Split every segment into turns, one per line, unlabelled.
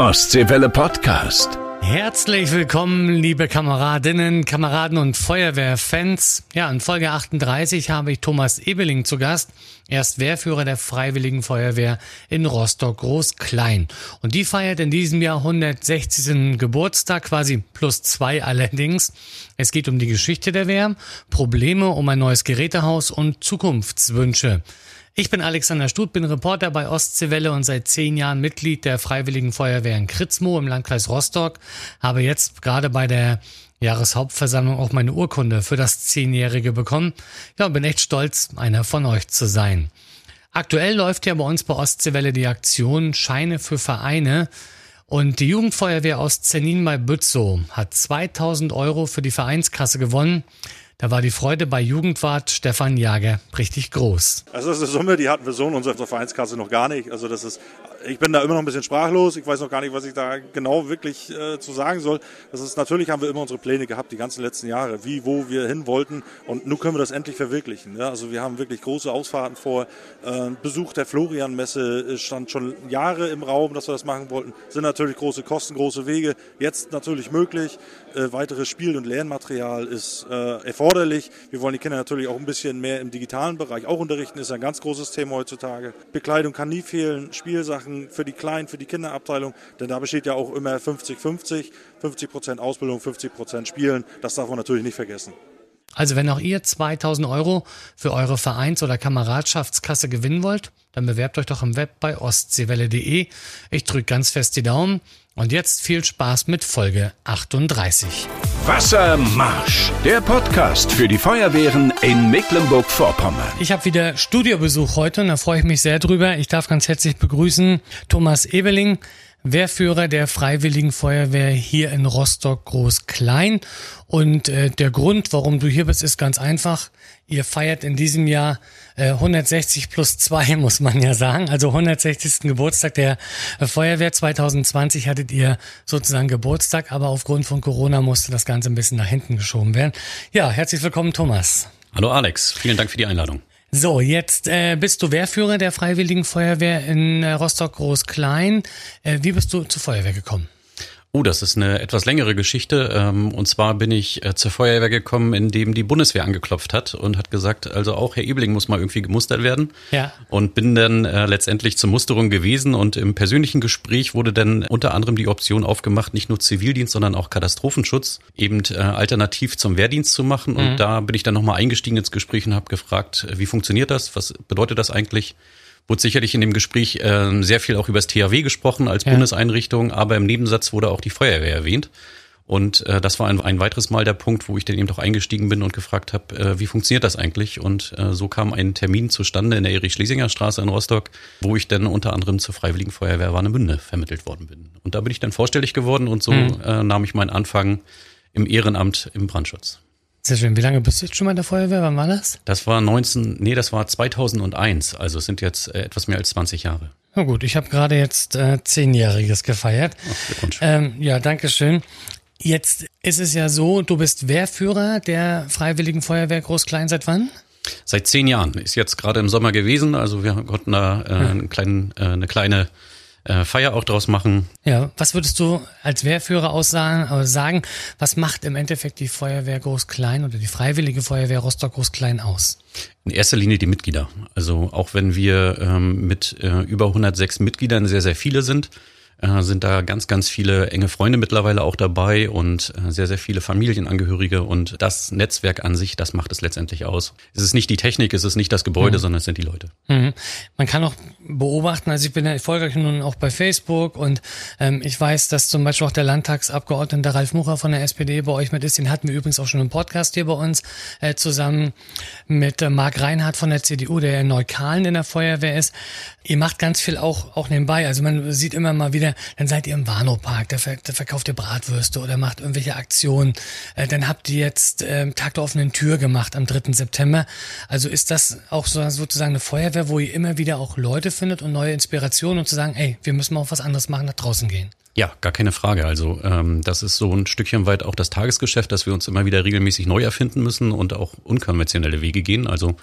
Ostseewelle Podcast.
Herzlich willkommen, liebe Kameradinnen, Kameraden und Feuerwehrfans. Ja, in Folge 38 habe ich Thomas Ebeling zu Gast. Er ist Wehrführer der Freiwilligen Feuerwehr in Rostock Groß-Klein. Und die feiert in diesem Jahr 160. Geburtstag, quasi plus zwei allerdings. Es geht um die Geschichte der Wehr, Probleme um ein neues Gerätehaus und Zukunftswünsche. Ich bin Alexander Stut, bin Reporter bei Ostseewelle und seit zehn Jahren Mitglied der Freiwilligen Feuerwehr in Kritzmo im Landkreis Rostock. Habe jetzt gerade bei der Jahreshauptversammlung auch meine Urkunde für das Zehnjährige bekommen. Ja, bin echt stolz, einer von euch zu sein. Aktuell läuft ja bei uns bei Ostseewelle die Aktion Scheine für Vereine. Und die Jugendfeuerwehr aus Zenin bei Bützow hat 2000 Euro für die Vereinskasse gewonnen. Da war die Freude bei Jugendwart Stefan Jager richtig groß.
Also das ist eine Summe, die hatten wir so in unserer Vereinskasse noch gar nicht. Also das ist ich bin da immer noch ein bisschen sprachlos. Ich weiß noch gar nicht, was ich da genau wirklich äh, zu sagen soll. Das ist natürlich haben wir immer unsere Pläne gehabt, die ganzen letzten Jahre, wie, wo wir hin wollten. Und nun können wir das endlich verwirklichen. Ja? Also wir haben wirklich große Ausfahrten vor. Äh, Besuch der Florian-Messe stand schon Jahre im Raum, dass wir das machen wollten. Sind natürlich große Kosten, große Wege. Jetzt natürlich möglich. Äh, weiteres Spiel- und Lernmaterial ist äh, erforderlich. Wir wollen die Kinder natürlich auch ein bisschen mehr im digitalen Bereich auch unterrichten. Ist ein ganz großes Thema heutzutage. Bekleidung kann nie fehlen. Spielsachen Sachen für die Kleinen, für die Kinderabteilung, denn da besteht ja auch immer 50-50, 50 Prozent Ausbildung, 50 Prozent Spielen. Das darf man natürlich nicht vergessen.
Also wenn auch ihr 2000 Euro für eure Vereins- oder Kameradschaftskasse gewinnen wollt, dann bewerbt euch doch im Web bei ostseewelle.de. Ich drücke ganz fest die Daumen. Und jetzt viel Spaß mit Folge 38.
Wassermarsch, der Podcast für die Feuerwehren in Mecklenburg-Vorpommern.
Ich habe wieder Studiobesuch heute und da freue ich mich sehr drüber. Ich darf ganz herzlich begrüßen Thomas Ebeling. Wehrführer der Freiwilligen Feuerwehr hier in Rostock Groß-Klein. Und äh, der Grund, warum du hier bist, ist ganz einfach. Ihr feiert in diesem Jahr äh, 160 plus zwei, muss man ja sagen. Also 160. Geburtstag der äh, Feuerwehr. 2020 hattet ihr sozusagen Geburtstag, aber aufgrund von Corona musste das Ganze ein bisschen nach hinten geschoben werden. Ja, herzlich willkommen, Thomas.
Hallo Alex, vielen Dank für die Einladung.
So, jetzt äh, bist du Wehrführer der Freiwilligen Feuerwehr in äh, Rostock Groß-Klein. Äh, wie bist du zur Feuerwehr gekommen?
Oh, das ist eine etwas längere Geschichte. Ähm, und zwar bin ich äh, zur Feuerwehr gekommen, indem die Bundeswehr angeklopft hat und hat gesagt, also auch Herr Ebling muss mal irgendwie gemustert werden.
Ja.
Und bin dann äh, letztendlich zur Musterung gewesen und im persönlichen Gespräch wurde dann unter anderem die Option aufgemacht, nicht nur Zivildienst, sondern auch Katastrophenschutz eben äh, alternativ zum Wehrdienst zu machen. Und mhm. da bin ich dann nochmal eingestiegen ins Gespräch und habe gefragt, wie funktioniert das? Was bedeutet das eigentlich? Wurde sicherlich in dem Gespräch äh, sehr viel auch über das THW gesprochen als ja. Bundeseinrichtung, aber im Nebensatz wurde auch die Feuerwehr erwähnt. Und äh, das war ein, ein weiteres Mal der Punkt, wo ich dann eben doch eingestiegen bin und gefragt habe, äh, wie funktioniert das eigentlich? Und äh, so kam ein Termin zustande in der Erich-Schlesinger Straße in Rostock, wo ich dann unter anderem zur Freiwilligen Feuerwehr Warnemünde vermittelt worden bin. Und da bin ich dann vorstellig geworden und so mhm. äh, nahm ich meinen Anfang im Ehrenamt im Brandschutz.
Sehr schön. Wie lange bist du jetzt schon mal in der Feuerwehr? Wann war das?
Das war 19, nee, das war 2001. Also es sind jetzt äh, etwas mehr als 20 Jahre.
Na gut, ich habe gerade jetzt äh, zehnjähriges gefeiert. Ach, ähm, ja, danke schön. Jetzt ist es ja so, du bist Wehrführer der Freiwilligen Feuerwehr Groß-Klein seit wann?
Seit zehn Jahren. Ist jetzt gerade im Sommer gewesen. Also wir konnten da äh, einen kleinen, äh, eine kleine äh, Feier auch draus machen.
Ja, was würdest du als Wehrführer aussagen, äh, sagen, was macht im Endeffekt die Feuerwehr Groß-Klein oder die Freiwillige Feuerwehr Rostock Groß-Klein aus?
In erster Linie die Mitglieder. Also auch wenn wir ähm, mit äh, über 106 Mitgliedern sehr, sehr viele sind, äh, sind da ganz, ganz viele enge Freunde mittlerweile auch dabei und äh, sehr, sehr viele Familienangehörige und das Netzwerk an sich, das macht es letztendlich aus. Es ist nicht die Technik, es ist nicht das Gebäude, mhm. sondern es sind die Leute.
Mhm. Man kann auch beobachten, also ich bin ja erfolgreich nun auch bei Facebook und ähm, ich weiß, dass zum Beispiel auch der Landtagsabgeordnete Ralf Mucher von der SPD bei euch mit ist. Den hatten wir übrigens auch schon im Podcast hier bei uns äh, zusammen mit äh, Marc Reinhardt von der CDU, der in Neukalen in der Feuerwehr ist. Ihr macht ganz viel auch, auch nebenbei. Also man sieht immer mal wieder, dann seid ihr im Warnow-Park, da, da, verkauft ihr Bratwürste oder macht irgendwelche Aktionen. Äh, dann habt ihr jetzt äh, Tag der offenen Tür gemacht am 3. September. Also ist das auch so, sozusagen eine Feuerwehr, wo ihr immer wieder auch Leute findet und neue Inspirationen und zu sagen, ey, wir müssen mal auf was anderes machen, nach draußen gehen?
Ja, gar keine Frage. Also ähm, das ist so ein Stückchen weit auch das Tagesgeschäft, dass wir uns immer wieder regelmäßig neu erfinden müssen und auch unkonventionelle Wege gehen. Also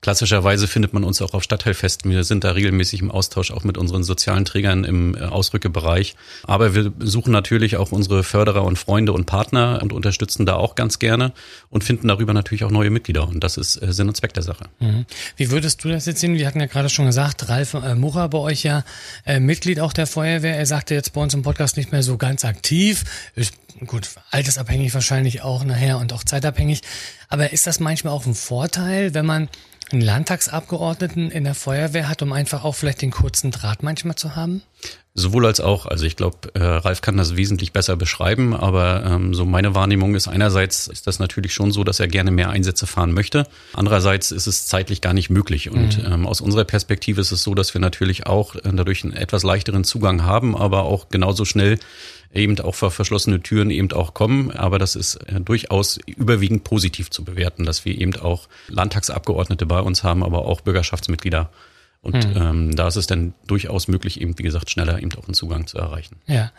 Klassischerweise findet man uns auch auf Stadtteilfesten. Wir sind da regelmäßig im Austausch auch mit unseren sozialen Trägern im äh, Ausrückebereich. Aber wir suchen natürlich auch unsere Förderer und Freunde und Partner und unterstützen da auch ganz gerne und finden darüber natürlich auch neue Mitglieder. Und das ist äh, Sinn und Zweck der Sache.
Mhm. Wie würdest du das jetzt sehen? Wir hatten ja gerade schon gesagt, Ralf äh, Mucher bei euch ja Mitglied auch der Feuerwehr. Er sagte jetzt bei uns im Podcast nicht mehr so ganz aktiv. Ist, gut, altersabhängig wahrscheinlich auch nachher und auch zeitabhängig. Aber ist das manchmal auch ein Vorteil, wenn man einen Landtagsabgeordneten in der Feuerwehr hat, um einfach auch vielleicht den kurzen Draht manchmal zu haben?
Sowohl als auch. Also ich glaube, äh, Ralf kann das wesentlich besser beschreiben, aber ähm, so meine Wahrnehmung ist einerseits ist das natürlich schon so, dass er gerne mehr Einsätze fahren möchte. Andererseits ist es zeitlich gar nicht möglich. Und mhm. ähm, aus unserer Perspektive ist es so, dass wir natürlich auch äh, dadurch einen etwas leichteren Zugang haben, aber auch genauso schnell eben auch vor verschlossene Türen eben auch kommen. Aber das ist äh, durchaus überwiegend positiv zu bewerten, dass wir eben auch Landtagsabgeordnete bei uns haben, aber auch Bürgerschaftsmitglieder. Und mhm. ähm, da ist es dann durchaus möglich, eben, wie gesagt, schneller eben auch einen Zugang zu erreichen.
Ja.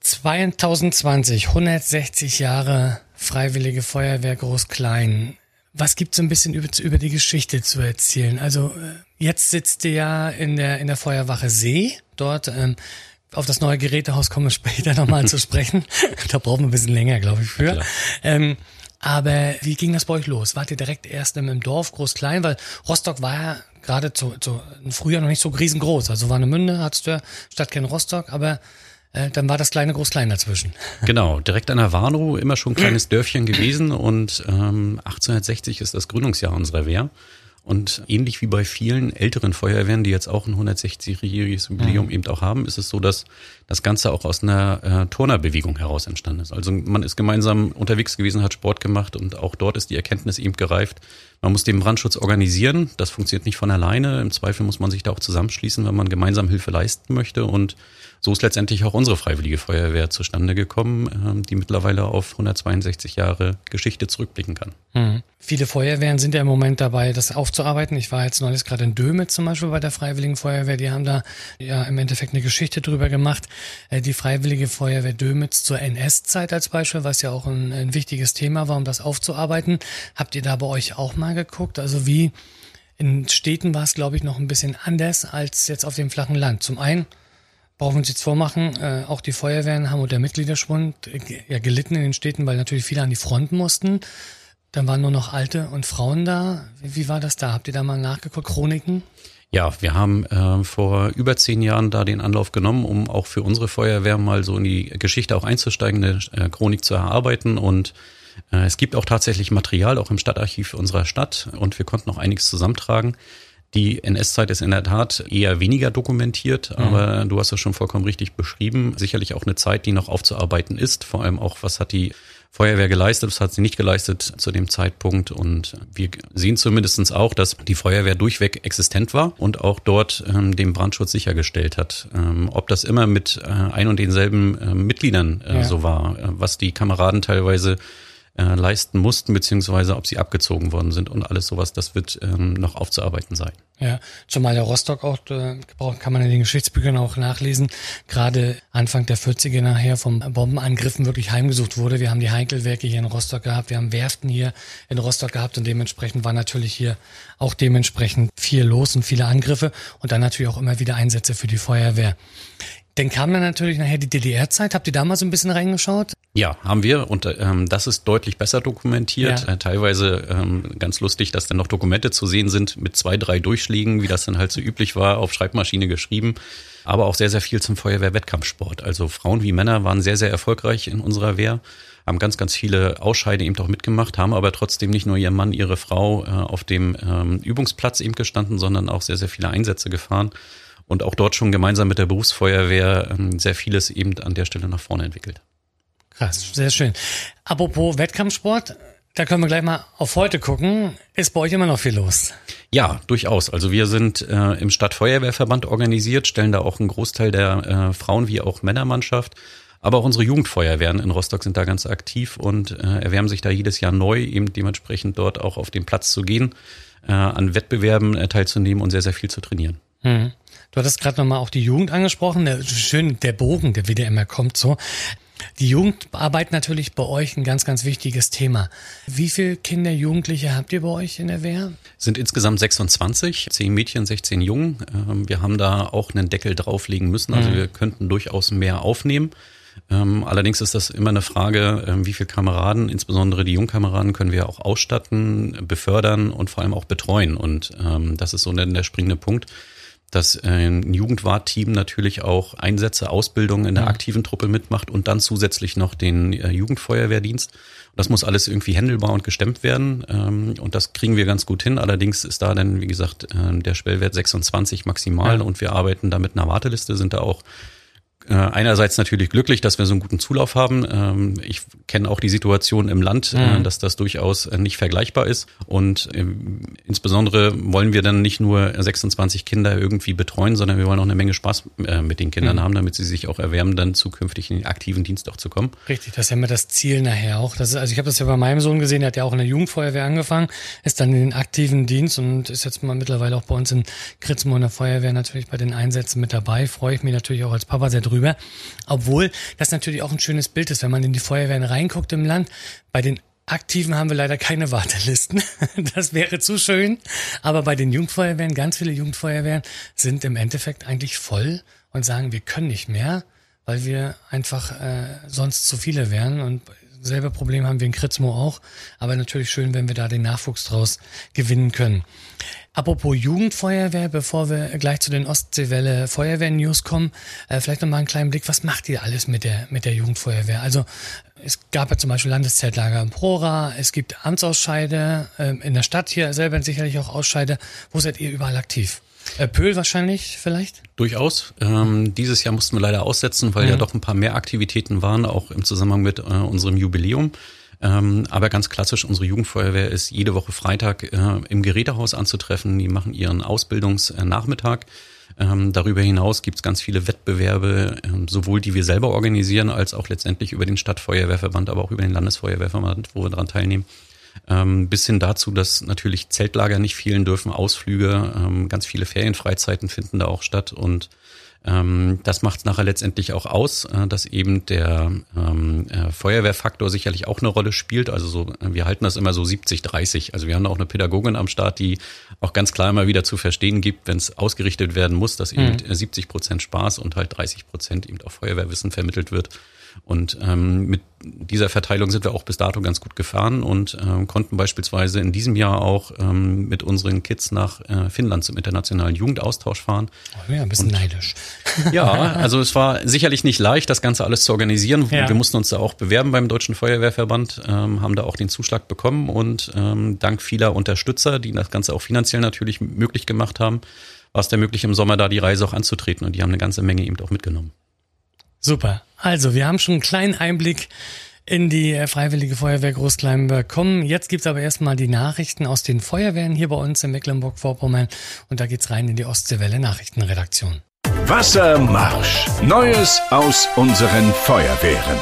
2020, 160 Jahre Freiwillige Feuerwehr Groß-Klein. Was gibt's so ein bisschen über, über die Geschichte zu erzählen? Also äh, jetzt sitzt ihr ja in der, in der Feuerwache See. Dort ähm, auf das neue Gerätehaus kommen wir später nochmal zu sprechen. Da brauchen wir ein bisschen länger, glaube ich, für. Ähm, aber wie ging das bei euch los? Wart ihr direkt erst im, Dorf, groß-klein? Weil Rostock war ja gerade zu, zu früher noch nicht so riesengroß. Also Warnemünde hattest du ja Stadtkern Rostock, aber äh, dann war das kleine Groß-Klein dazwischen.
Genau, direkt an der Warnow, immer schon ein kleines Dörfchen gewesen und ähm, 1860 ist das Gründungsjahr unserer Wehr. Und ähnlich wie bei vielen älteren Feuerwehren, die jetzt auch ein 160-jähriges Jubiläum mhm. eben auch haben, ist es so, dass das Ganze auch aus einer äh, Turnerbewegung heraus entstanden ist. Also man ist gemeinsam unterwegs gewesen, hat Sport gemacht und auch dort ist die Erkenntnis eben gereift, man muss den Brandschutz organisieren. Das funktioniert nicht von alleine. Im Zweifel muss man sich da auch zusammenschließen, wenn man gemeinsam Hilfe leisten möchte. Und so ist letztendlich auch unsere Freiwillige Feuerwehr zustande gekommen, ähm, die mittlerweile auf 162 Jahre Geschichte zurückblicken kann.
Mhm. Viele Feuerwehren sind ja im Moment dabei, das aufzuarbeiten. Ich war jetzt neulich gerade in Dömitz zum Beispiel bei der Freiwilligen Feuerwehr. Die haben da ja im Endeffekt eine Geschichte drüber gemacht. Äh, die Freiwillige Feuerwehr Dömitz zur NS-Zeit als Beispiel, was ja auch ein, ein wichtiges Thema war, um das aufzuarbeiten. Habt ihr da bei euch auch mal geguckt? Also wie in Städten war es, glaube ich, noch ein bisschen anders als jetzt auf dem flachen Land. Zum einen brauchen wir uns jetzt vormachen, äh, auch die Feuerwehren haben unter Mitgliederschwund äh, ja gelitten in den Städten, weil natürlich viele an die Fronten mussten. Dann waren nur noch Alte und Frauen da. Wie, wie war das da? Habt ihr da mal nachgeguckt? Chroniken?
Ja, wir haben äh, vor über zehn Jahren da den Anlauf genommen, um auch für unsere Feuerwehr mal so in die Geschichte auch einzusteigen, eine äh, Chronik zu erarbeiten. Und äh, es gibt auch tatsächlich Material, auch im Stadtarchiv unserer Stadt. Und wir konnten auch einiges zusammentragen. Die NS-Zeit ist in der Tat eher weniger dokumentiert, mhm. aber du hast es schon vollkommen richtig beschrieben. Sicherlich auch eine Zeit, die noch aufzuarbeiten ist. Vor allem auch, was hat die Feuerwehr geleistet, was hat sie nicht geleistet zu dem Zeitpunkt. Und wir sehen zumindestens auch, dass die Feuerwehr durchweg existent war und auch dort ähm, den Brandschutz sichergestellt hat. Ähm, ob das immer mit äh, ein und denselben äh, Mitgliedern äh, ja. so war, äh, was die Kameraden teilweise äh, leisten mussten, beziehungsweise ob sie abgezogen worden sind und alles sowas, das wird ähm, noch aufzuarbeiten sein.
Ja, zumal der Rostock auch, äh, kann man in den Geschichtsbüchern auch nachlesen, gerade Anfang der 40er nachher vom Bombenangriffen wirklich heimgesucht wurde. Wir haben die Heikelwerke hier in Rostock gehabt, wir haben Werften hier in Rostock gehabt und dementsprechend war natürlich hier auch dementsprechend viel los und viele Angriffe und dann natürlich auch immer wieder Einsätze für die Feuerwehr. Dann kam dann natürlich nachher die DDR-Zeit. Habt ihr da mal so ein bisschen reingeschaut?
Ja, haben wir und ähm, das ist deutlich besser dokumentiert. Ja. Äh, teilweise ähm, ganz lustig, dass dann noch Dokumente zu sehen sind mit zwei, drei Durchschlägen, wie das dann halt so üblich war, auf Schreibmaschine geschrieben. Aber auch sehr, sehr viel zum Feuerwehr-Wettkampfsport. Also Frauen wie Männer waren sehr, sehr erfolgreich in unserer Wehr, haben ganz, ganz viele Ausscheide eben auch mitgemacht, haben aber trotzdem nicht nur ihr Mann, ihre Frau äh, auf dem ähm, Übungsplatz eben gestanden, sondern auch sehr, sehr viele Einsätze gefahren und auch dort schon gemeinsam mit der Berufsfeuerwehr ähm, sehr vieles eben an der Stelle nach vorne entwickelt.
Krass, sehr schön. Apropos Wettkampfsport, da können wir gleich mal auf heute gucken. Ist bei euch immer noch viel los?
Ja, durchaus. Also wir sind äh, im Stadtfeuerwehrverband organisiert, stellen da auch einen Großteil der äh, Frauen- wie auch Männermannschaft. Aber auch unsere Jugendfeuerwehren in Rostock sind da ganz aktiv und äh, erwärmen sich da jedes Jahr neu, eben dementsprechend dort auch auf den Platz zu gehen, äh, an Wettbewerben äh, teilzunehmen und sehr, sehr viel zu trainieren.
Mhm. Du hattest gerade nochmal auch die Jugend angesprochen, der, schön der Bogen, der wieder immer kommt so. Die Jugendarbeit natürlich bei euch ein ganz, ganz wichtiges Thema. Wie viele Kinder, Jugendliche habt ihr bei euch in der Wehr?
Sind insgesamt 26, 10 Mädchen, 16 Jungen. Ähm, wir haben da auch einen Deckel drauflegen müssen, also mhm. wir könnten durchaus mehr aufnehmen. Ähm, allerdings ist das immer eine Frage, ähm, wie viele Kameraden, insbesondere die Jungkameraden, können wir auch ausstatten, befördern und vor allem auch betreuen. Und das ist so der springende Punkt dass ein Jugendwart-Team natürlich auch Einsätze, Ausbildung in der mhm. aktiven Truppe mitmacht und dann zusätzlich noch den äh, Jugendfeuerwehrdienst. Das muss alles irgendwie händelbar und gestemmt werden ähm, und das kriegen wir ganz gut hin. Allerdings ist da dann, wie gesagt, äh, der Schwellwert 26 maximal ja. und wir arbeiten da mit einer Warteliste, sind da auch äh, einerseits natürlich glücklich, dass wir so einen guten Zulauf haben. Ähm, ich kenne auch die Situation im Land, äh, mhm. dass das durchaus äh, nicht vergleichbar ist. Und ähm, insbesondere wollen wir dann nicht nur 26 Kinder irgendwie betreuen, sondern wir wollen auch eine Menge Spaß mit den Kindern mhm. haben, damit sie sich auch erwärmen, dann zukünftig in den aktiven Dienst auch zu kommen.
Richtig, das ist ja immer das Ziel nachher auch. Das ist, also ich habe das ja bei meinem Sohn gesehen, der hat ja auch in der Jugendfeuerwehr angefangen, ist dann in den aktiven Dienst und ist jetzt mal mittlerweile auch bei uns in Kritzmo in der Feuerwehr natürlich bei den Einsätzen mit dabei. Freue ich mich natürlich auch als Papa sehr drüber drüber. Obwohl das natürlich auch ein schönes Bild ist, wenn man in die Feuerwehren reinguckt im Land. Bei den Aktiven haben wir leider keine Wartelisten. Das wäre zu schön. Aber bei den Jugendfeuerwehren, ganz viele Jugendfeuerwehren sind im Endeffekt eigentlich voll und sagen, wir können nicht mehr, weil wir einfach äh, sonst zu viele wären. Und selbe Problem haben wir in Kritzmo auch. Aber natürlich schön, wenn wir da den Nachwuchs draus gewinnen können. Apropos Jugendfeuerwehr, bevor wir gleich zu den Ostseewelle Feuerwehr-News kommen, äh, vielleicht nochmal einen kleinen Blick, was macht ihr alles mit der, mit der Jugendfeuerwehr? Also es gab ja zum Beispiel Landeszeltlager im Prora, es gibt Amtsausscheide, äh, in der Stadt hier selber sicherlich auch Ausscheide. Wo seid ihr überall aktiv? Äh, Pöhl wahrscheinlich vielleicht?
Durchaus. Ähm, dieses Jahr mussten wir leider aussetzen, weil mhm. ja doch ein paar mehr Aktivitäten waren, auch im Zusammenhang mit äh, unserem Jubiläum. Ähm, aber ganz klassisch, unsere Jugendfeuerwehr ist jede Woche Freitag äh, im Gerätehaus anzutreffen. Die machen ihren Ausbildungsnachmittag. Ähm, darüber hinaus gibt es ganz viele Wettbewerbe, ähm, sowohl die wir selber organisieren, als auch letztendlich über den Stadtfeuerwehrverband, aber auch über den Landesfeuerwehrverband, wo wir daran teilnehmen. Ähm, bis hin dazu, dass natürlich Zeltlager nicht fehlen dürfen, Ausflüge, ähm, ganz viele Ferienfreizeiten finden da auch statt und ähm, das macht es nachher letztendlich auch aus, äh, dass eben der ähm, äh, Feuerwehrfaktor sicherlich auch eine Rolle spielt. Also so, äh, wir halten das immer so 70-30. Also wir haben auch eine Pädagogin am Start, die auch ganz klar immer wieder zu verstehen gibt, wenn es ausgerichtet werden muss, dass eben mhm. 70 Prozent Spaß und halt 30 Prozent eben auch Feuerwehrwissen vermittelt wird. Und ähm, mit dieser Verteilung sind wir auch bis dato ganz gut gefahren und ähm, konnten beispielsweise in diesem Jahr auch ähm, mit unseren Kids nach äh, Finnland zum internationalen Jugendaustausch fahren.
Oh, ja, ein bisschen und, neidisch.
Ja, also es war sicherlich nicht leicht, das Ganze alles zu organisieren. Ja. Wir mussten uns da auch bewerben beim Deutschen Feuerwehrverband, ähm, haben da auch den Zuschlag bekommen und ähm, dank vieler Unterstützer, die das Ganze auch finanziell natürlich möglich gemacht haben, war es dann möglich, im Sommer da die Reise auch anzutreten und die haben eine ganze Menge eben auch mitgenommen.
Super. Also, wir haben schon einen kleinen Einblick in die äh, Freiwillige Feuerwehr Großklein bekommen. Jetzt gibt's aber erstmal die Nachrichten aus den Feuerwehren hier bei uns in Mecklenburg-Vorpommern und da geht's rein in die Ostseewelle Nachrichtenredaktion.
Wassermarsch. Neues aus unseren Feuerwehren.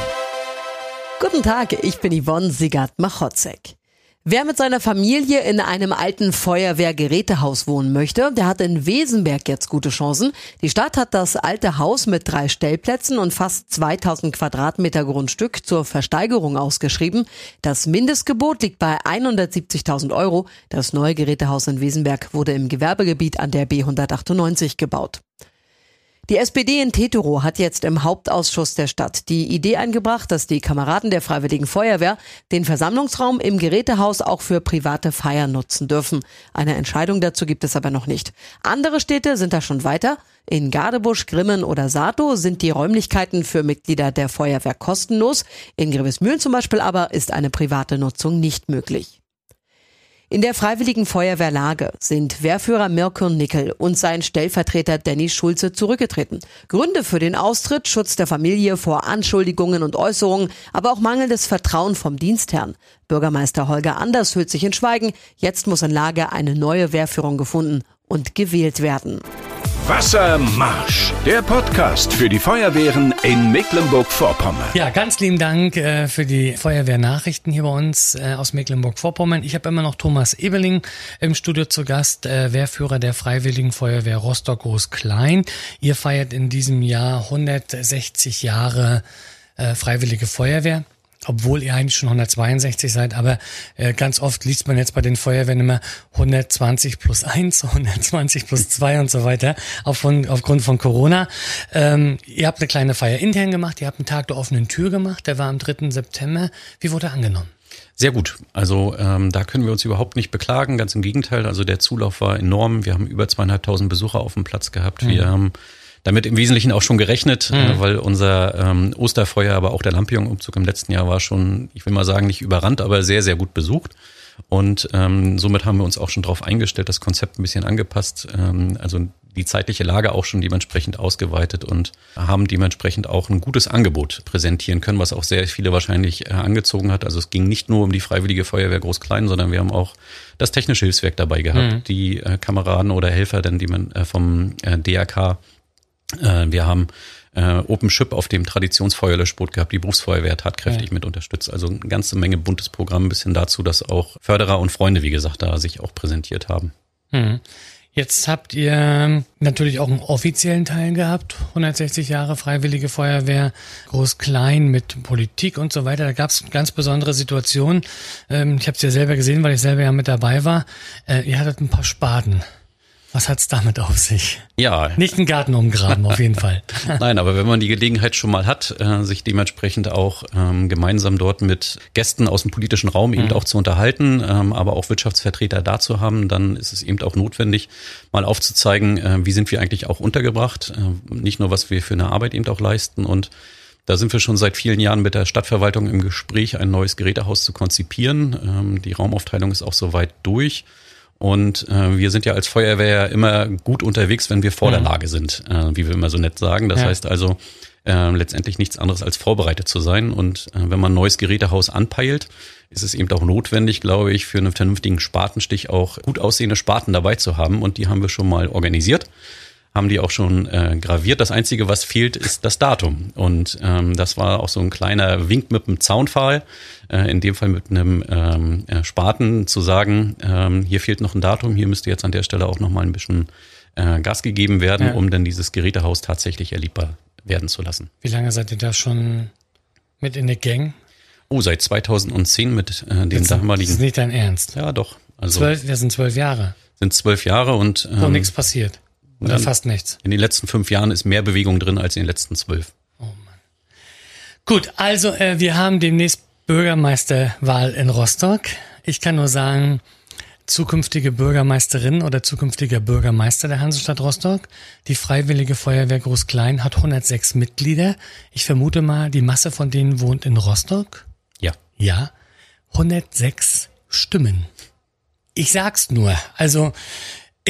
Guten Tag, ich bin Yvonne Sigard-Machotzek. Wer mit seiner Familie in einem alten Feuerwehrgerätehaus wohnen möchte, der hat in Wesenberg jetzt gute Chancen. Die Stadt hat das alte Haus mit drei Stellplätzen und fast 2000 Quadratmeter Grundstück zur Versteigerung ausgeschrieben. Das Mindestgebot liegt bei 170.000 Euro. Das neue Gerätehaus in Wesenberg wurde im Gewerbegebiet an der B198 gebaut. Die SPD in Tetero hat jetzt im Hauptausschuss der Stadt die Idee eingebracht, dass die Kameraden der Freiwilligen Feuerwehr den Versammlungsraum im Gerätehaus auch für private Feiern nutzen dürfen. Eine Entscheidung dazu gibt es aber noch nicht. Andere Städte sind da schon weiter. In Gardebusch, Grimmen oder Sato sind die Räumlichkeiten für Mitglieder der Feuerwehr kostenlos. In Grevesmühlen zum Beispiel aber ist eine private Nutzung nicht möglich. In der Freiwilligen Feuerwehr Lage sind Wehrführer Mirko Nickel und sein Stellvertreter Danny Schulze zurückgetreten. Gründe für den Austritt Schutz der Familie vor Anschuldigungen und Äußerungen, aber auch mangelndes Vertrauen vom Dienstherrn. Bürgermeister Holger Anders hüllt sich in Schweigen. Jetzt muss in Lage eine neue Wehrführung gefunden und gewählt werden.
Wassermarsch, der Podcast für die Feuerwehren in Mecklenburg-Vorpommern.
Ja, ganz lieben Dank äh, für die Feuerwehrnachrichten hier bei uns äh, aus Mecklenburg-Vorpommern. Ich habe immer noch Thomas Ebeling im Studio zu Gast, äh, Wehrführer der Freiwilligen Feuerwehr Rostock Groß Klein. Ihr feiert in diesem Jahr 160 Jahre äh, Freiwillige Feuerwehr obwohl ihr eigentlich schon 162 seid, aber äh, ganz oft liest man jetzt bei den Feuerwehren immer 120 plus 1, 120 plus 2 und so weiter, auf von, aufgrund von Corona. Ähm, ihr habt eine kleine Feier intern gemacht, ihr habt einen Tag der offenen Tür gemacht, der war am 3. September. Wie wurde er angenommen?
Sehr gut. Also ähm, da können wir uns überhaupt nicht beklagen. Ganz im Gegenteil. Also der Zulauf war enorm. Wir haben über zweieinhalbtausend Besucher auf dem Platz gehabt. Mhm. Wir haben damit im Wesentlichen auch schon gerechnet, äh, mhm. weil unser ähm, Osterfeuer, aber auch der Lampion-Umzug im letzten Jahr war schon, ich will mal sagen, nicht überrannt, aber sehr, sehr gut besucht. Und ähm, somit haben wir uns auch schon darauf eingestellt, das Konzept ein bisschen angepasst, ähm, also die zeitliche Lage auch schon dementsprechend ausgeweitet und haben dementsprechend auch ein gutes Angebot präsentieren können, was auch sehr viele wahrscheinlich äh, angezogen hat. Also es ging nicht nur um die Freiwillige Feuerwehr Groß-Klein, sondern wir haben auch das technische Hilfswerk dabei gehabt, mhm. die äh, Kameraden oder Helfer, denn die man äh, vom äh, DRK wir haben äh, Open Ship auf dem Traditionsfeuerlöschboot gehabt, die Berufsfeuerwehr tatkräftig ja. mit unterstützt. Also eine ganze Menge buntes Programm bis hin dazu, dass auch Förderer und Freunde, wie gesagt, da sich auch präsentiert haben.
Mhm. Jetzt habt ihr natürlich auch einen offiziellen Teil gehabt, 160 Jahre Freiwillige Feuerwehr, groß-klein mit Politik und so weiter. Da gab es ganz besondere Situationen. Ähm, ich habe es ja selber gesehen, weil ich selber ja mit dabei war. Äh, ihr hattet ein paar Spaden. Was hat's damit auf sich?
Ja.
Nicht einen Garten umgraben, auf jeden Fall.
Nein, aber wenn man die Gelegenheit schon mal hat, äh, sich dementsprechend auch ähm, gemeinsam dort mit Gästen aus dem politischen Raum eben mhm. auch zu unterhalten, ähm, aber auch Wirtschaftsvertreter da zu haben, dann ist es eben auch notwendig, mal aufzuzeigen, äh, wie sind wir eigentlich auch untergebracht. Äh, nicht nur, was wir für eine Arbeit eben auch leisten und da sind wir schon seit vielen Jahren mit der Stadtverwaltung im Gespräch, ein neues Gerätehaus zu konzipieren. Ähm, die Raumaufteilung ist auch soweit durch. Und äh, wir sind ja als Feuerwehr immer gut unterwegs, wenn wir vor mhm. der Lage sind, äh, wie wir immer so nett sagen. Das ja. heißt also äh, letztendlich nichts anderes als vorbereitet zu sein. Und äh, wenn man ein neues Gerätehaus anpeilt, ist es eben auch notwendig, glaube ich, für einen vernünftigen Spatenstich auch gut aussehende Spaten dabei zu haben. Und die haben wir schon mal organisiert haben die auch schon äh, graviert. Das Einzige, was fehlt, ist das Datum. Und ähm, das war auch so ein kleiner Wink mit einem Zaunpfahl, äh, in dem Fall mit einem ähm, äh, Spaten, zu sagen, ähm, hier fehlt noch ein Datum, hier müsste jetzt an der Stelle auch noch mal ein bisschen äh, Gas gegeben werden, ja. um dann dieses Gerätehaus tatsächlich erlebbar werden zu lassen.
Wie lange seid ihr da schon mit in der Gang?
Oh, seit 2010 mit äh, dem damaligen. Das
ist nicht dein Ernst?
Ja, doch.
Also zwölf, das sind zwölf Jahre.
Sind zwölf Jahre und
ähm, noch nichts passiert. Oder fast nichts.
In den letzten fünf Jahren ist mehr Bewegung drin als in den letzten zwölf. Oh Mann.
Gut, also äh, wir haben demnächst Bürgermeisterwahl in Rostock. Ich kann nur sagen, zukünftige Bürgermeisterin oder zukünftiger Bürgermeister der Hansestadt Rostock. Die Freiwillige Feuerwehr Groß-Klein hat 106 Mitglieder. Ich vermute mal, die Masse von denen wohnt in Rostock.
Ja.
Ja. 106 Stimmen. Ich sag's nur. Also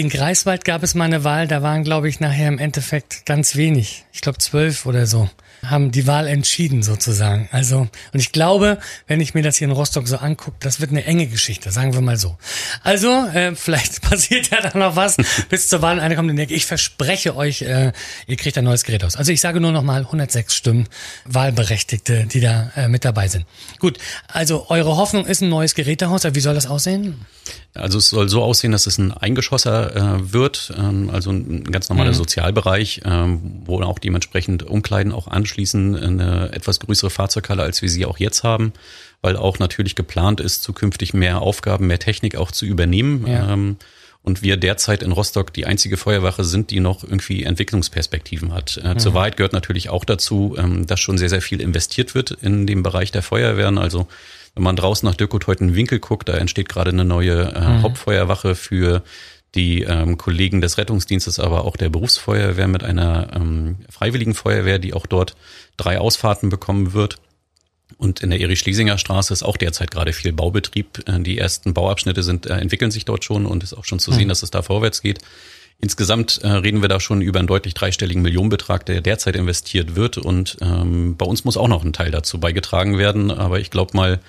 in Greifswald gab es mal eine Wahl, da waren, glaube ich, nachher im Endeffekt ganz wenig. Ich glaube zwölf oder so haben die Wahl entschieden sozusagen. Also, und ich glaube, wenn ich mir das hier in Rostock so angucke, das wird eine enge Geschichte, sagen wir mal so. Also, äh, vielleicht passiert ja da noch was bis zur Wahl. Einer kommt in die Ecke. Ich verspreche euch, äh, ihr kriegt ein neues Gerät aus. Also ich sage nur noch mal 106 Stimmen Wahlberechtigte, die da äh, mit dabei sind. Gut, also eure Hoffnung ist ein neues Gerätehaus. Wie soll das aussehen?
Also es soll so aussehen, dass es ein Eingeschosser äh, wird, ähm, also ein ganz normaler mhm. Sozialbereich, ähm, wo auch dementsprechend Umkleiden auch anschließen, eine etwas größere Fahrzeughalle, als wir sie auch jetzt haben, weil auch natürlich geplant ist, zukünftig mehr Aufgaben, mehr Technik auch zu übernehmen. Ja. Ähm, und wir derzeit in Rostock die einzige Feuerwache sind, die noch irgendwie Entwicklungsperspektiven hat. Äh, mhm. Zur Wahrheit gehört natürlich auch dazu, ähm, dass schon sehr, sehr viel investiert wird in dem Bereich der Feuerwehren. Also wenn man draußen nach Winkel guckt, da entsteht gerade eine neue äh, mhm. Hauptfeuerwache für die ähm, Kollegen des Rettungsdienstes, aber auch der Berufsfeuerwehr mit einer ähm, freiwilligen Feuerwehr, die auch dort drei Ausfahrten bekommen wird. Und in der Erich-Schlesinger Straße ist auch derzeit gerade viel Baubetrieb. Äh, die ersten Bauabschnitte sind, äh, entwickeln sich dort schon und ist auch schon zu sehen, mhm. dass es da vorwärts geht. Insgesamt äh, reden wir da schon über einen deutlich dreistelligen Millionenbetrag, der derzeit investiert wird. Und ähm, bei uns muss auch noch ein Teil dazu beigetragen werden. Aber ich glaube mal,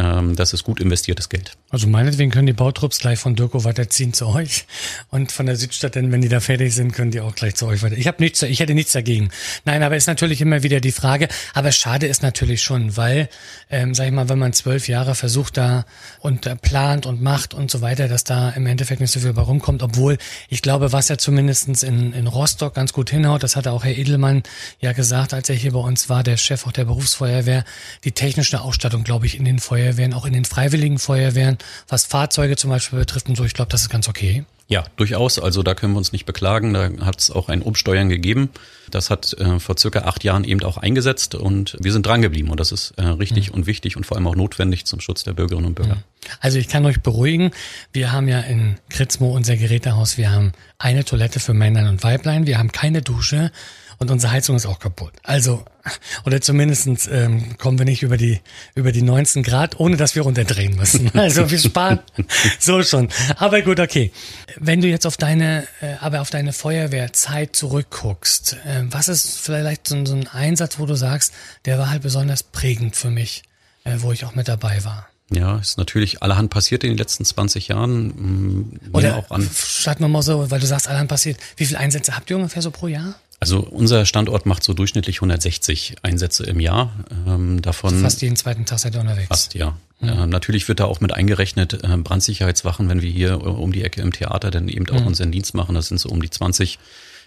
ähm, das ist gut investiertes Geld.
Also meinetwegen können die Bautrupps gleich von Dirko weiterziehen zu euch und von der Südstadt, denn wenn die da fertig sind, können die auch gleich zu euch weiter. Ich habe nichts, ich hätte nichts dagegen. Nein, aber ist natürlich immer wieder die Frage. Aber schade ist natürlich schon, weil, ähm, sag ich mal, wenn man zwölf Jahre versucht da und äh, plant und macht und so weiter, dass da im Endeffekt nicht so viel bei rumkommt, obwohl ich glaube, was ja zumindestens in, in Rostock ganz gut hinhaut, das hatte auch Herr Edelmann ja gesagt, als er hier bei uns war, der Chef auch der Berufsfeuerwehr, die technische Ausstattung, glaube ich, in den Feuerwehren, auch in den freiwilligen Feuerwehren, was Fahrzeuge zum Beispiel betrifft und so, ich glaube, das ist ganz okay.
Ja, durchaus. Also da können wir uns nicht beklagen. Da hat es auch ein Umsteuern gegeben. Das hat äh, vor circa acht Jahren eben auch eingesetzt und wir sind dran geblieben. Und das ist äh, richtig mhm. und wichtig und vor allem auch notwendig zum Schutz der Bürgerinnen und Bürger. Mhm.
Also ich kann euch beruhigen. Wir haben ja in Kritzmo unser Gerätehaus. Wir haben eine Toilette für Männer und Weiblein. Wir haben keine Dusche und unsere Heizung ist auch kaputt. Also, oder zumindestens ähm, kommen wir nicht über die, über die 19 Grad, ohne dass wir runterdrehen müssen. Also wir sparen so schon. Aber gut, okay. Wenn du jetzt auf deine, äh, aber auf deine Feuerwehrzeit zurückguckst, äh, was ist vielleicht so, so ein Einsatz, wo du sagst, der war halt besonders prägend für mich, äh, wo ich auch mit dabei war?
Ja, ist natürlich allerhand passiert in den letzten 20 Jahren.
Mm, Oder auch an. Starten wir mal so, weil du sagst, allerhand passiert. Wie viele Einsätze habt ihr ungefähr so pro Jahr?
Also unser Standort macht so durchschnittlich 160 Einsätze im Jahr. Ähm, davon also
fast jeden zweiten Tag seid ihr unterwegs.
Fast, ja. Mhm. Äh, natürlich wird da auch mit eingerechnet äh, Brandsicherheitswachen, wenn wir hier äh, um die Ecke im Theater dann eben auch mhm. unseren Dienst machen. Das sind so um die 20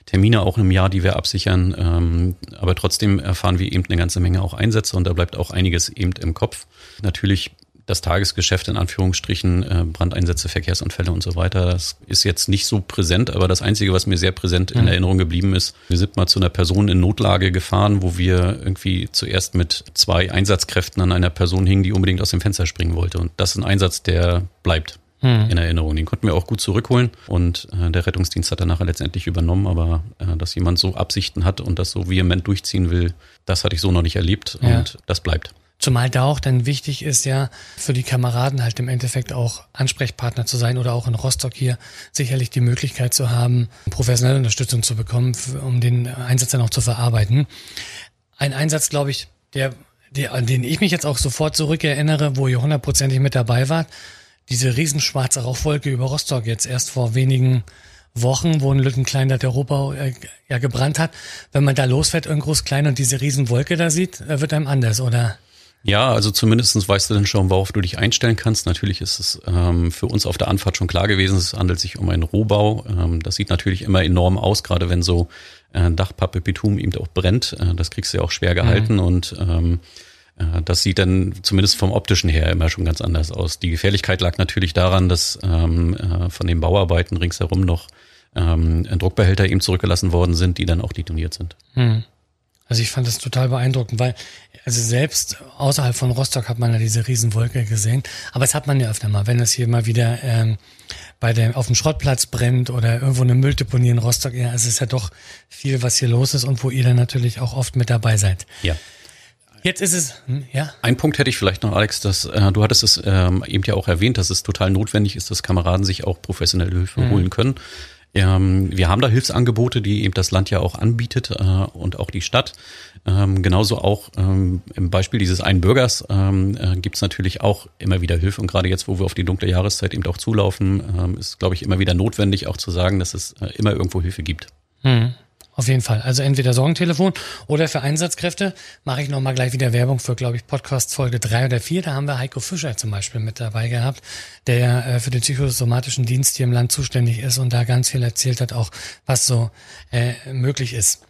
Termine auch im Jahr, die wir absichern. Ähm, aber trotzdem erfahren wir eben eine ganze Menge auch Einsätze und da bleibt auch einiges eben im Kopf. Natürlich das Tagesgeschäft in Anführungsstrichen, äh, Brandeinsätze, Verkehrsunfälle und so weiter, das ist jetzt nicht so präsent, aber das Einzige, was mir sehr präsent in mhm. Erinnerung geblieben ist, wir sind mal zu einer Person in Notlage gefahren, wo wir irgendwie zuerst mit zwei Einsatzkräften an einer Person hingen, die unbedingt aus dem Fenster springen wollte. Und das ist ein Einsatz, der bleibt mhm. in Erinnerung. Den konnten wir auch gut zurückholen und äh, der Rettungsdienst hat dann nachher letztendlich übernommen, aber äh, dass jemand so Absichten hat und das so vehement durchziehen will, das hatte ich so noch nicht erlebt ja. und das bleibt.
Zumal da auch dann wichtig ist ja für die Kameraden halt im Endeffekt auch Ansprechpartner zu sein oder auch in Rostock hier sicherlich die Möglichkeit zu haben, professionelle Unterstützung zu bekommen, um den Einsatz dann auch zu verarbeiten. Ein Einsatz, glaube ich, der, der, an den ich mich jetzt auch sofort zurückerinnere, wo ihr hundertprozentig mit dabei wart, diese riesenschwarze Rauchwolke über Rostock jetzt erst vor wenigen Wochen, wo ein Lüttenklein der Rohbau äh, ja gebrannt hat. Wenn man da losfährt, irgendwas klein und diese Riesenwolke da sieht, äh, wird einem anders, oder?
Ja, also zumindestens weißt du dann schon, worauf du dich einstellen kannst. Natürlich ist es ähm, für uns auf der Anfahrt schon klar gewesen, es handelt sich um einen Rohbau. Ähm, das sieht natürlich immer enorm aus, gerade wenn so äh, Dachpappe, Bitum eben auch brennt. Äh, das kriegst du ja auch schwer gehalten mhm. und ähm, äh, das sieht dann zumindest vom optischen her immer schon ganz anders aus. Die Gefährlichkeit lag natürlich daran, dass ähm, äh, von den Bauarbeiten ringsherum noch ähm, Druckbehälter eben zurückgelassen worden sind, die dann auch detoniert sind. Mhm.
Also ich fand das total beeindruckend, weil also selbst außerhalb von Rostock hat man ja diese Riesenwolke gesehen. Aber es hat man ja öfter mal, wenn es hier mal wieder ähm, bei dem auf dem Schrottplatz brennt oder irgendwo eine Mülldeponie in Rostock. Ja, es ist ja doch viel, was hier los ist und wo ihr dann natürlich auch oft mit dabei seid.
Ja.
Jetzt ist es, hm, ja.
Ein Punkt hätte ich vielleicht noch, Alex, dass äh, du hattest es ähm, eben ja auch erwähnt, dass es total notwendig ist, dass Kameraden sich auch professionelle Hilfe mhm. holen können. Ähm, wir haben da Hilfsangebote, die eben das Land ja auch anbietet äh, und auch die Stadt. Ähm, genauso auch ähm, im Beispiel dieses einen Bürgers ähm, äh, gibt es natürlich auch immer wieder Hilfe. Und gerade jetzt, wo wir auf die dunkle Jahreszeit eben auch zulaufen, ähm, ist, glaube ich, immer wieder notwendig auch zu sagen, dass es äh, immer irgendwo Hilfe gibt.
Hm. Auf jeden Fall. Also entweder Sorgentelefon oder für Einsatzkräfte mache ich nochmal gleich wieder Werbung für, glaube ich, Podcast Folge drei oder vier. Da haben wir Heiko Fischer zum Beispiel mit dabei gehabt, der äh, für den psychosomatischen Dienst hier im Land zuständig ist und da ganz viel erzählt hat, auch was so äh, möglich ist.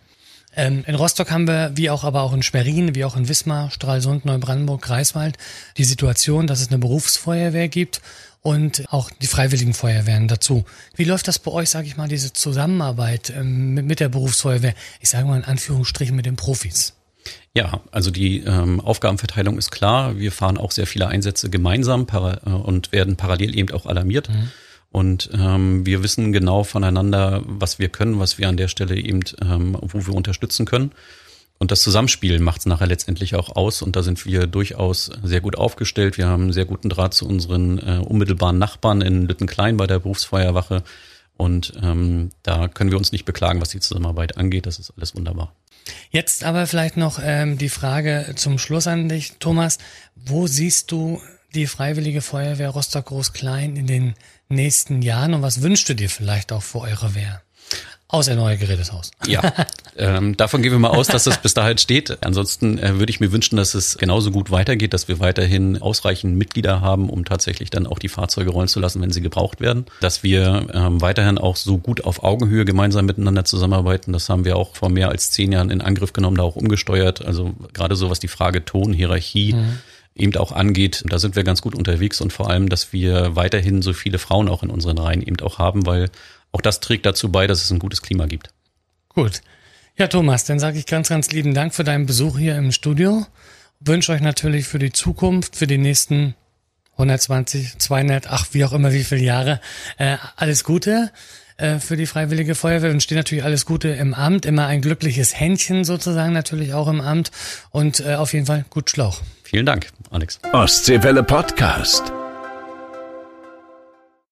Ähm, in Rostock haben wir, wie auch aber auch in Schwerin, wie auch in Wismar, Stralsund, Neubrandenburg, Greifswald, die Situation, dass es eine Berufsfeuerwehr gibt und auch die Freiwilligen Feuerwehren dazu. Wie läuft das bei euch, sage ich mal, diese Zusammenarbeit ähm, mit, mit, der Berufsfeuerwehr? Ich sage mal in Anführungsstrichen mit den Profis.
Ja, also die ähm, Aufgabenverteilung ist klar. Wir fahren auch sehr viele Einsätze gemeinsam para äh, und werden parallel eben auch alarmiert. Mhm. Und ähm, wir wissen genau voneinander, was wir können, was wir an der Stelle eben, ähm, wo wir unterstützen können. Und das Zusammenspiel macht es nachher letztendlich auch aus. Und da sind wir durchaus sehr gut aufgestellt. Wir haben einen sehr guten Draht zu unseren äh, unmittelbaren Nachbarn in Lüttenklein bei der Berufsfeuerwache. Und ähm, da können wir uns nicht beklagen, was die Zusammenarbeit angeht. Das ist alles wunderbar.
Jetzt aber vielleicht noch ähm, die Frage zum Schluss an dich, Thomas. Wo siehst du die Freiwillige Feuerwehr Rostock-Groß-Klein in den nächsten Jahren und was wünschst du dir vielleicht auch für eure Wehr? Außer neuer Geräteshaus.
Ja, ähm, davon gehen wir mal aus, dass das bis dahin steht. Ansonsten äh, würde ich mir wünschen, dass es genauso gut weitergeht, dass wir weiterhin ausreichend Mitglieder haben, um tatsächlich dann auch die Fahrzeuge rollen zu lassen, wenn sie gebraucht werden. Dass wir ähm, weiterhin auch so gut auf Augenhöhe gemeinsam miteinander zusammenarbeiten. Das haben wir auch vor mehr als zehn Jahren in Angriff genommen, da auch umgesteuert. Also gerade so was die Frage Ton, Hierarchie. Mhm eben auch angeht, da sind wir ganz gut unterwegs und vor allem, dass wir weiterhin so viele Frauen auch in unseren Reihen eben auch haben, weil auch das trägt dazu bei, dass es ein gutes Klima gibt.
Gut. Ja, Thomas, dann sage ich ganz, ganz lieben Dank für deinen Besuch hier im Studio. Wünsche euch natürlich für die Zukunft, für die nächsten 120, 200, ach, wie auch immer, wie viele Jahre, äh, alles Gute äh, für die Freiwillige Feuerwehr und steht natürlich alles Gute im Amt, immer ein glückliches Händchen sozusagen natürlich auch im Amt und äh, auf jeden Fall gut Schlauch.
Vielen Dank, Alex.
Ostseewelle Podcast.